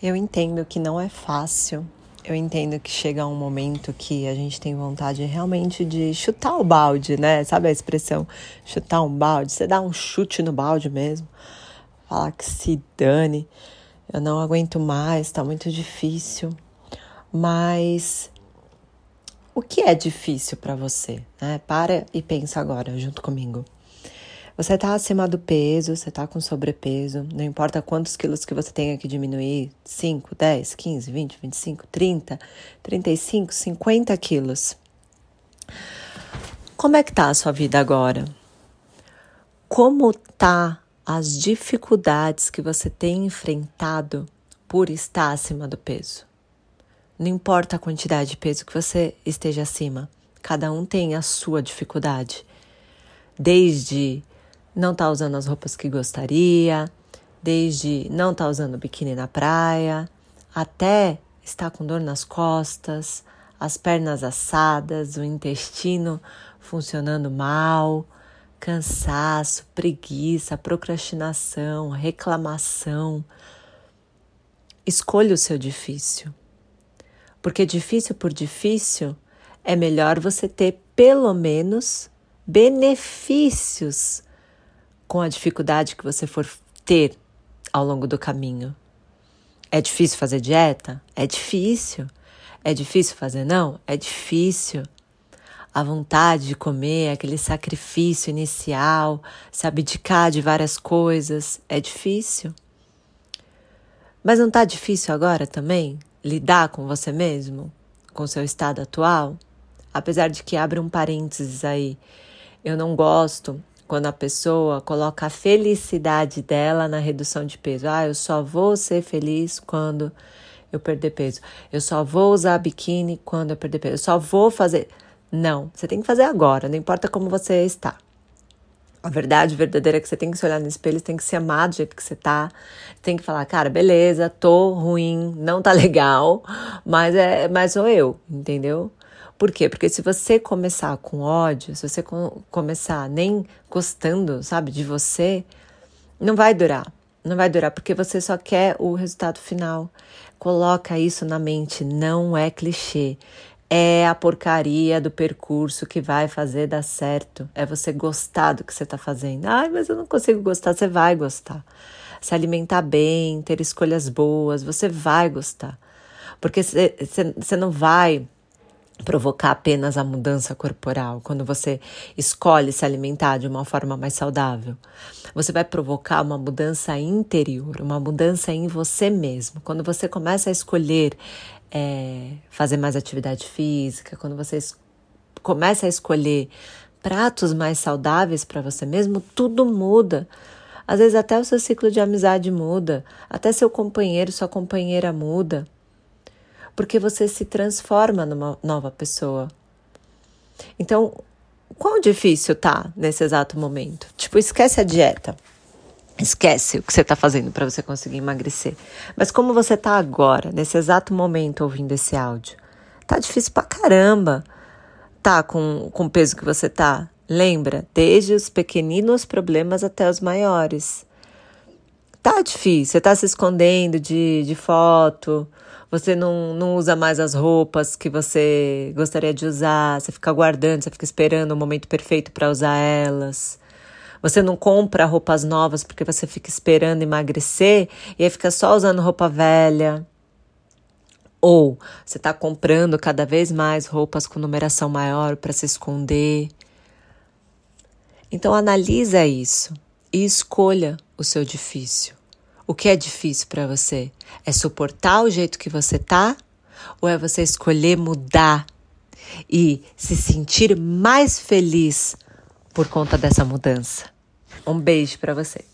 Eu entendo que não é fácil. Eu entendo que chega um momento que a gente tem vontade realmente de chutar o balde, né? Sabe a expressão chutar um balde? Você dá um chute no balde mesmo. Falar que se dane. Eu não aguento mais, tá muito difícil. Mas o que é difícil para você? Né? Para e pensa agora junto comigo. Você está acima do peso, você está com sobrepeso, não importa quantos quilos que você tenha que diminuir 5, 10, 15, 20, 25, 30, 35, 50 quilos. Como é que tá a sua vida agora? Como tá as dificuldades que você tem enfrentado por estar acima do peso? Não importa a quantidade de peso que você esteja acima, cada um tem a sua dificuldade. Desde não tá usando as roupas que gostaria, desde não tá usando biquíni na praia, até estar com dor nas costas, as pernas assadas, o intestino funcionando mal, cansaço, preguiça, procrastinação, reclamação. Escolha o seu difícil. Porque difícil por difícil é melhor você ter pelo menos benefícios com a dificuldade que você for ter ao longo do caminho. É difícil fazer dieta? É difícil. É difícil fazer não? É difícil. A vontade de comer, aquele sacrifício inicial, se abdicar de várias coisas, é difícil. Mas não está difícil agora também lidar com você mesmo, com seu estado atual? Apesar de que abre um parênteses aí, eu não gosto quando a pessoa coloca a felicidade dela na redução de peso. Ah, eu só vou ser feliz quando eu perder peso. Eu só vou usar biquíni quando eu perder peso. Eu só vou fazer. Não, você tem que fazer agora, não importa como você está. A verdade verdadeira é que você tem que se olhar no espelho, tem que se amar do jeito que você tá. Tem que falar, cara, beleza, tô ruim, não tá legal, mas é, mas sou eu, entendeu? Por quê? Porque se você começar com ódio, se você com, começar nem gostando, sabe, de você, não vai durar. Não vai durar porque você só quer o resultado final. Coloca isso na mente, não é clichê. É a porcaria do percurso que vai fazer dar certo. É você gostar do que você está fazendo. Ai, mas eu não consigo gostar. Você vai gostar. Se alimentar bem, ter escolhas boas, você vai gostar. Porque você não vai provocar apenas a mudança corporal, quando você escolhe se alimentar de uma forma mais saudável. Você vai provocar uma mudança interior, uma mudança em você mesmo. Quando você começa a escolher é, fazer mais atividade física, quando você começa a escolher pratos mais saudáveis para você mesmo, tudo muda. Às vezes até o seu ciclo de amizade muda, até seu companheiro, sua companheira muda porque você se transforma numa nova pessoa. Então, quão difícil tá nesse exato momento? Tipo, esquece a dieta. Esquece o que você está fazendo para você conseguir emagrecer. Mas como você está agora, nesse exato momento, ouvindo esse áudio? Tá difícil pra caramba. Tá com, com o peso que você tá? Lembra, desde os pequeninos problemas até os maiores. Tá difícil, você tá se escondendo de, de foto, você não, não usa mais as roupas que você gostaria de usar, você fica guardando, você fica esperando o momento perfeito para usar elas. Você não compra roupas novas porque você fica esperando emagrecer e aí fica só usando roupa velha. Ou você está comprando cada vez mais roupas com numeração maior para se esconder. Então analisa isso e escolha o seu difícil. O que é difícil para você? É suportar o jeito que você tá? Ou é você escolher mudar e se sentir mais feliz por conta dessa mudança? Um beijo para você.